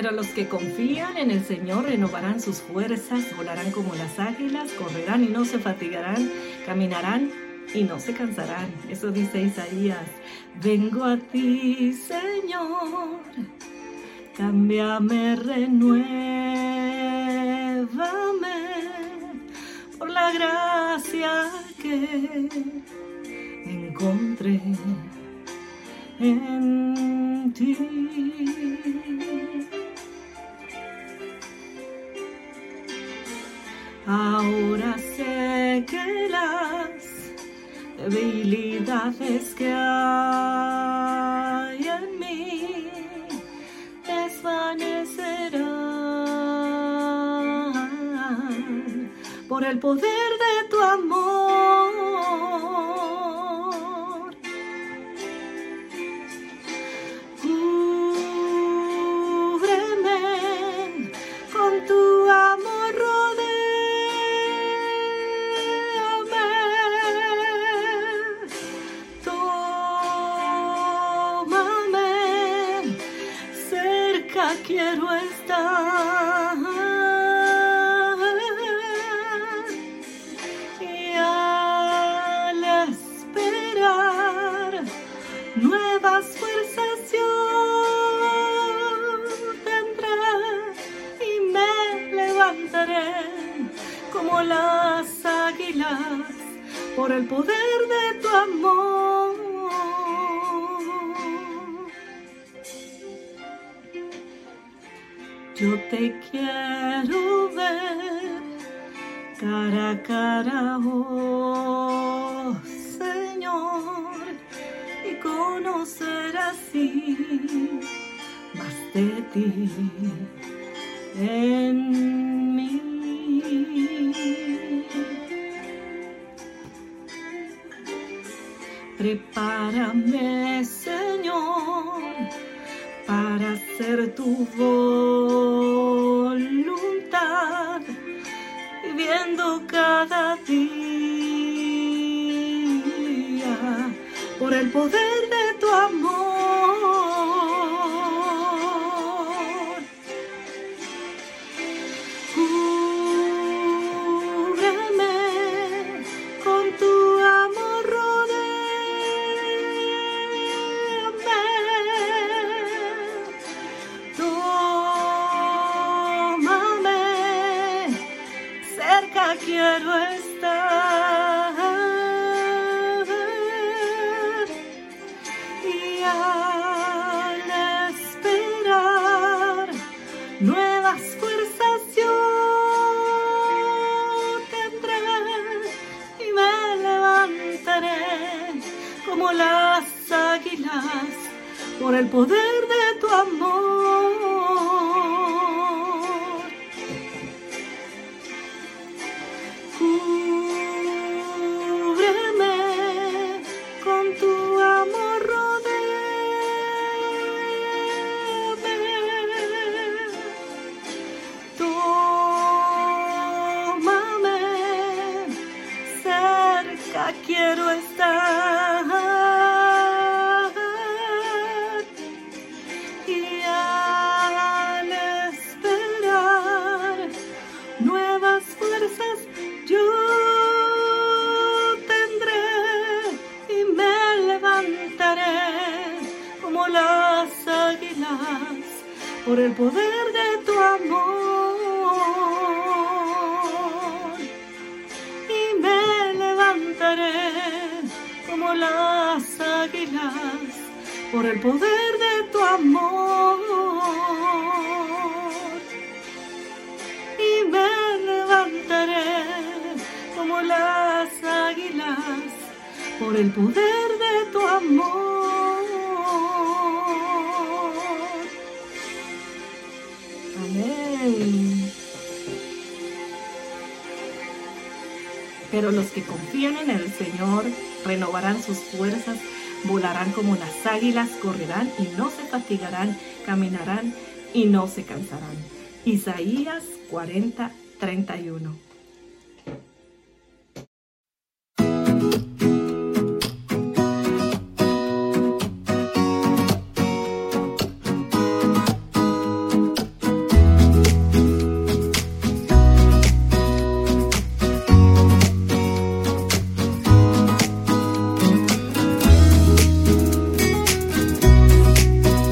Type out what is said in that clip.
Pero los que confían en el Señor renovarán sus fuerzas, volarán como las águilas, correrán y no se fatigarán, caminarán y no se cansarán. Eso dice Isaías. Vengo a ti, Señor. Cámbiame, renuévame por la gracia que encontré en ti. Ahora sé que las debilidades que hay en mí desvanecerán por el poder de tu amor. Quiero estar. Y al esperar nuevas fuerzas yo tendré y me levantaré como las águilas por el poder de tu amor. Yo te quiero ver cara a cara, oh Señor, y conocer así más de ti en mí. Prepárame, Señor para hacer tu voluntad, viviendo cada día por el poder de quiero estar. Y al esperar nuevas fuerzas yo tendré y me levantaré como las águilas por el poder de tu amor. Quiero estar. Y al esperar nuevas fuerzas, yo tendré y me levantaré como las águilas por el poder de tu amor. Por el poder de tu amor. Y me levantaré como las águilas por el poder de tu amor. Amén. Pero los que confían en el Señor renovarán sus fuerzas, volarán como las águilas, correrán y no se fatigarán, caminarán y no se cansarán. Isaías 40, 31.